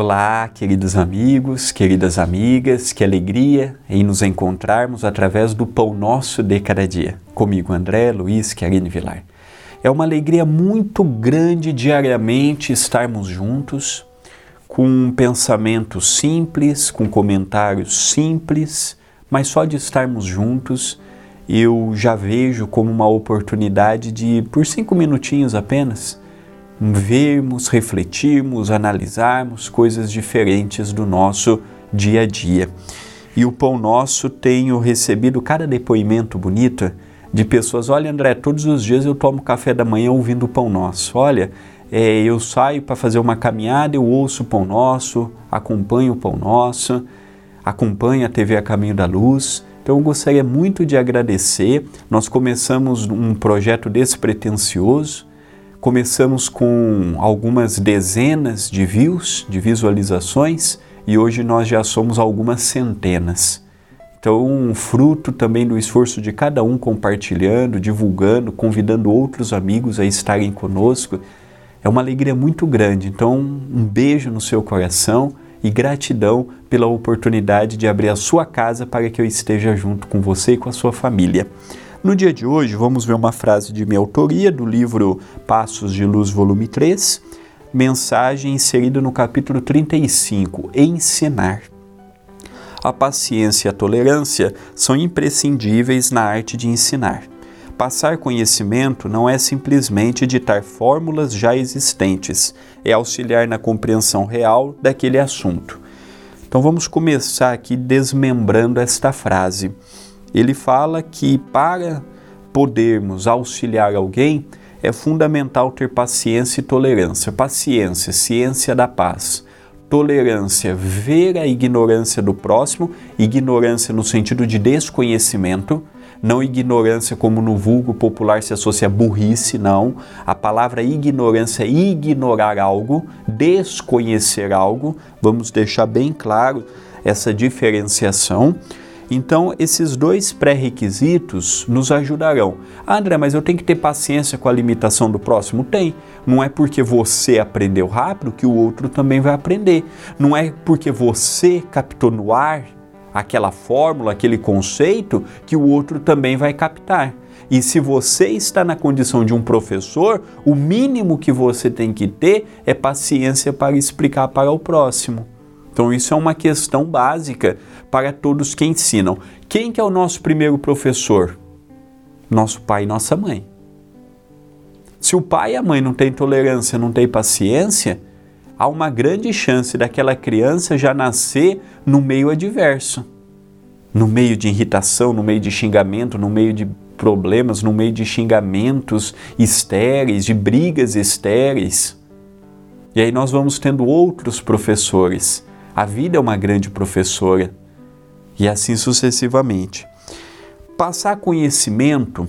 Olá, queridos amigos, queridas amigas, que alegria em nos encontrarmos através do Pão Nosso de Cada Dia. Comigo, André, Luiz, Querine Vilar. É uma alegria muito grande diariamente estarmos juntos, com um simples, com comentários simples, mas só de estarmos juntos eu já vejo como uma oportunidade de, por cinco minutinhos apenas, vermos, refletirmos, analisarmos coisas diferentes do nosso dia a dia. E o Pão Nosso tenho recebido cada depoimento bonito de pessoas. Olha, André, todos os dias eu tomo café da manhã ouvindo o Pão Nosso. Olha, é, eu saio para fazer uma caminhada, eu ouço o Pão Nosso, acompanho o Pão Nosso, acompanho a TV A Caminho da Luz. Então eu gostaria muito de agradecer. Nós começamos um projeto despretensioso Começamos com algumas dezenas de views, de visualizações, e hoje nós já somos algumas centenas. Então, fruto também do esforço de cada um compartilhando, divulgando, convidando outros amigos a estarem conosco, é uma alegria muito grande. Então, um beijo no seu coração e gratidão pela oportunidade de abrir a sua casa para que eu esteja junto com você e com a sua família. No dia de hoje, vamos ver uma frase de minha autoria do livro Passos de Luz, volume 3, mensagem inserida no capítulo 35, Ensinar. A paciência e a tolerância são imprescindíveis na arte de ensinar. Passar conhecimento não é simplesmente ditar fórmulas já existentes, é auxiliar na compreensão real daquele assunto. Então vamos começar aqui desmembrando esta frase ele fala que para podermos auxiliar alguém é fundamental ter paciência e tolerância. Paciência, ciência da paz. Tolerância, ver a ignorância do próximo, ignorância no sentido de desconhecimento, não ignorância como no vulgo popular se associa a burrice, não. A palavra ignorância é ignorar algo, desconhecer algo. Vamos deixar bem claro essa diferenciação. Então, esses dois pré-requisitos nos ajudarão. Ah, André, mas eu tenho que ter paciência com a limitação do próximo? Tem. Não é porque você aprendeu rápido que o outro também vai aprender. Não é porque você captou no ar aquela fórmula, aquele conceito, que o outro também vai captar. E se você está na condição de um professor, o mínimo que você tem que ter é paciência para explicar para o próximo. Então isso é uma questão básica para todos que ensinam. Quem que é o nosso primeiro professor? Nosso pai e nossa mãe. Se o pai e a mãe não têm tolerância, não têm paciência, há uma grande chance daquela criança já nascer no meio adverso, no meio de irritação, no meio de xingamento, no meio de problemas, no meio de xingamentos estéreis, de brigas estéreis. E aí nós vamos tendo outros professores a vida é uma grande professora e assim sucessivamente. Passar conhecimento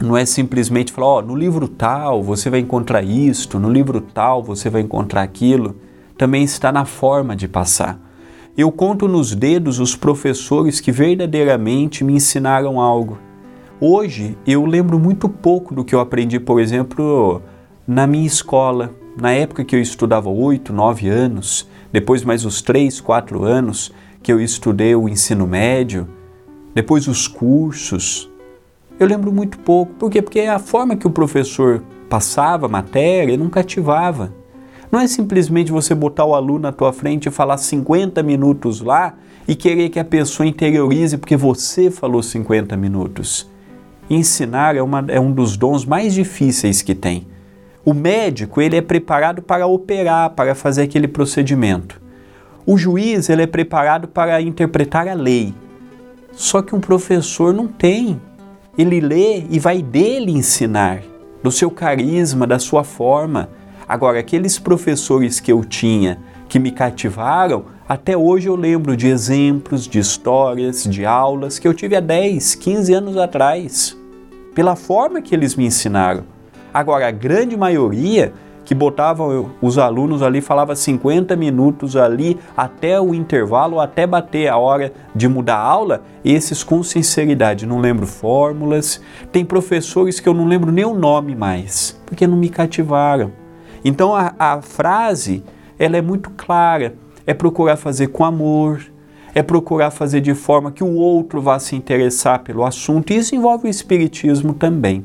não é simplesmente falar, ó, oh, no livro tal você vai encontrar isto, no livro tal você vai encontrar aquilo. Também está na forma de passar. Eu conto nos dedos os professores que verdadeiramente me ensinaram algo. Hoje eu lembro muito pouco do que eu aprendi, por exemplo, na minha escola, na época que eu estudava 8, 9 anos depois mais os três, quatro anos que eu estudei o ensino médio, depois os cursos. Eu lembro muito pouco. Por quê? Porque a forma que o professor passava a matéria não cativava. Não é simplesmente você botar o aluno na tua frente e falar 50 minutos lá e querer que a pessoa interiorize porque você falou 50 minutos. Ensinar é, uma, é um dos dons mais difíceis que tem. O médico ele é preparado para operar, para fazer aquele procedimento. O juiz ele é preparado para interpretar a lei. Só que um professor não tem. Ele lê e vai dele ensinar, do seu carisma, da sua forma. Agora, aqueles professores que eu tinha que me cativaram, até hoje eu lembro de exemplos, de histórias, de aulas que eu tive há 10, 15 anos atrás, pela forma que eles me ensinaram. Agora, a grande maioria que botavam os alunos ali, falava 50 minutos ali até o intervalo, até bater a hora de mudar a aula, esses com sinceridade, não lembro fórmulas. Tem professores que eu não lembro nem o nome mais, porque não me cativaram. Então a, a frase ela é muito clara. É procurar fazer com amor, é procurar fazer de forma que o outro vá se interessar pelo assunto. E isso envolve o Espiritismo também.